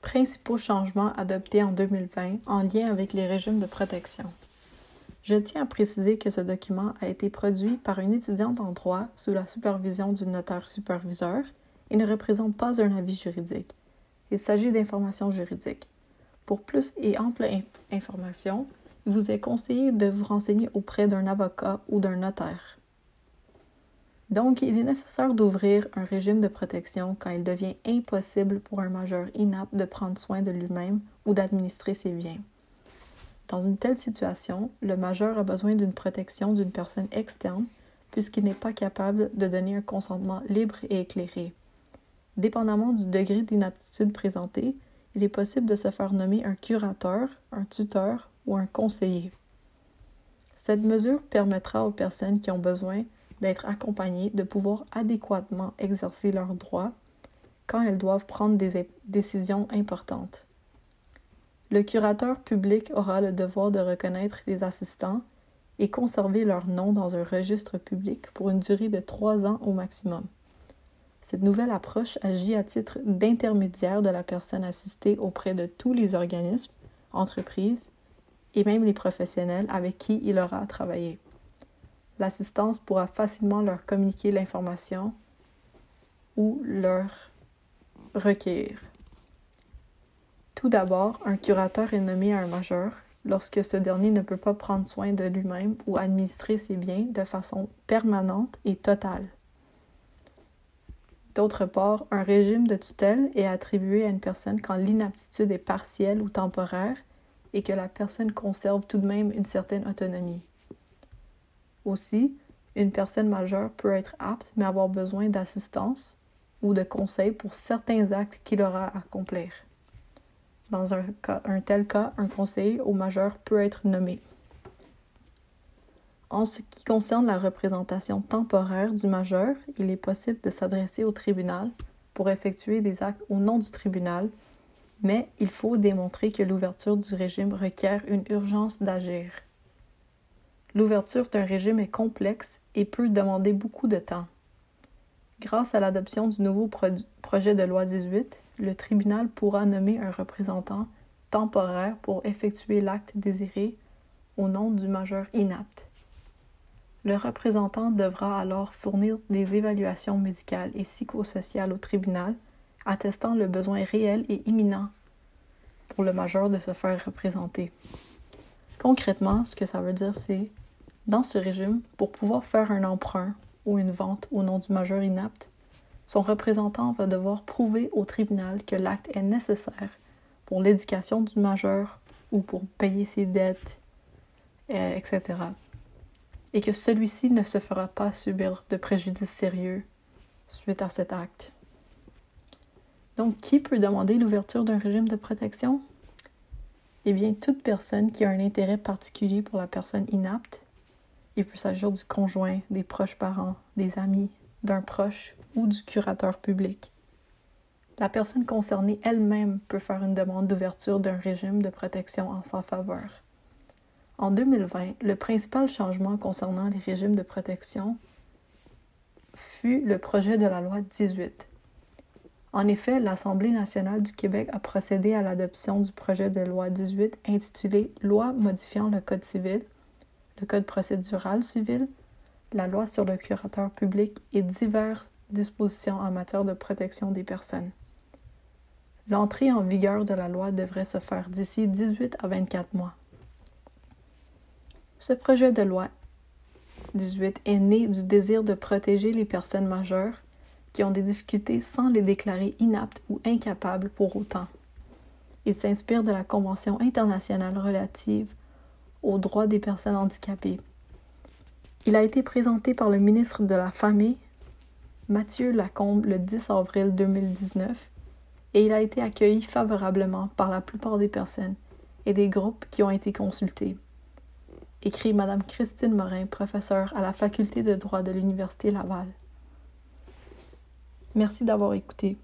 Principaux changements adoptés en 2020 en lien avec les régimes de protection. Je tiens à préciser que ce document a été produit par une étudiante en droit sous la supervision du notaire superviseur et ne représente pas un avis juridique. Il s'agit d'informations juridiques. Pour plus et ample information, il vous est conseillé de vous renseigner auprès d'un avocat ou d'un notaire. Donc, il est nécessaire d'ouvrir un régime de protection quand il devient impossible pour un majeur inapte de prendre soin de lui-même ou d'administrer ses biens. Dans une telle situation, le majeur a besoin d'une protection d'une personne externe puisqu'il n'est pas capable de donner un consentement libre et éclairé. Dépendamment du degré d'inaptitude présenté, il est possible de se faire nommer un curateur, un tuteur ou un conseiller. Cette mesure permettra aux personnes qui ont besoin d'être accompagnées de pouvoir adéquatement exercer leurs droits quand elles doivent prendre des décisions importantes. Le curateur public aura le devoir de reconnaître les assistants et conserver leur nom dans un registre public pour une durée de trois ans au maximum. Cette nouvelle approche agit à titre d'intermédiaire de la personne assistée auprès de tous les organismes, entreprises et même les professionnels avec qui il aura travaillé. L'assistance pourra facilement leur communiquer l'information ou leur recueillir. Tout d'abord, un curateur est nommé à un majeur lorsque ce dernier ne peut pas prendre soin de lui-même ou administrer ses biens de façon permanente et totale. D'autre part, un régime de tutelle est attribué à une personne quand l'inaptitude est partielle ou temporaire et que la personne conserve tout de même une certaine autonomie. Aussi, une personne majeure peut être apte mais avoir besoin d'assistance ou de conseils pour certains actes qu'il aura à accomplir. Dans un, un tel cas, un conseiller au majeur peut être nommé. En ce qui concerne la représentation temporaire du majeur, il est possible de s'adresser au tribunal pour effectuer des actes au nom du tribunal, mais il faut démontrer que l'ouverture du régime requiert une urgence d'agir. L'ouverture d'un régime est complexe et peut demander beaucoup de temps. Grâce à l'adoption du nouveau projet de loi 18, le tribunal pourra nommer un représentant temporaire pour effectuer l'acte désiré au nom du majeur inapte. Le représentant devra alors fournir des évaluations médicales et psychosociales au tribunal attestant le besoin réel et imminent pour le majeur de se faire représenter. Concrètement, ce que ça veut dire, c'est dans ce régime, pour pouvoir faire un emprunt ou une vente au nom du majeur inapte, son représentant va devoir prouver au tribunal que l'acte est nécessaire pour l'éducation du majeur ou pour payer ses dettes, euh, etc et que celui-ci ne se fera pas subir de préjudice sérieux suite à cet acte. Donc, qui peut demander l'ouverture d'un régime de protection? Eh bien, toute personne qui a un intérêt particulier pour la personne inapte. Il peut s'agir du conjoint, des proches parents, des amis, d'un proche ou du curateur public. La personne concernée elle-même peut faire une demande d'ouverture d'un régime de protection en sa faveur. En 2020, le principal changement concernant les régimes de protection fut le projet de la loi 18. En effet, l'Assemblée nationale du Québec a procédé à l'adoption du projet de loi 18 intitulé Loi modifiant le Code civil, le Code procédural civil, la loi sur le curateur public et diverses dispositions en matière de protection des personnes. L'entrée en vigueur de la loi devrait se faire d'ici 18 à 24 mois. Ce projet de loi 18 est né du désir de protéger les personnes majeures qui ont des difficultés sans les déclarer inaptes ou incapables pour autant. Il s'inspire de la Convention internationale relative aux droits des personnes handicapées. Il a été présenté par le ministre de la Famille, Mathieu Lacombe, le 10 avril 2019 et il a été accueilli favorablement par la plupart des personnes et des groupes qui ont été consultés écrit Madame Christine Morin, professeure à la faculté de droit de l'Université Laval. Merci d'avoir écouté.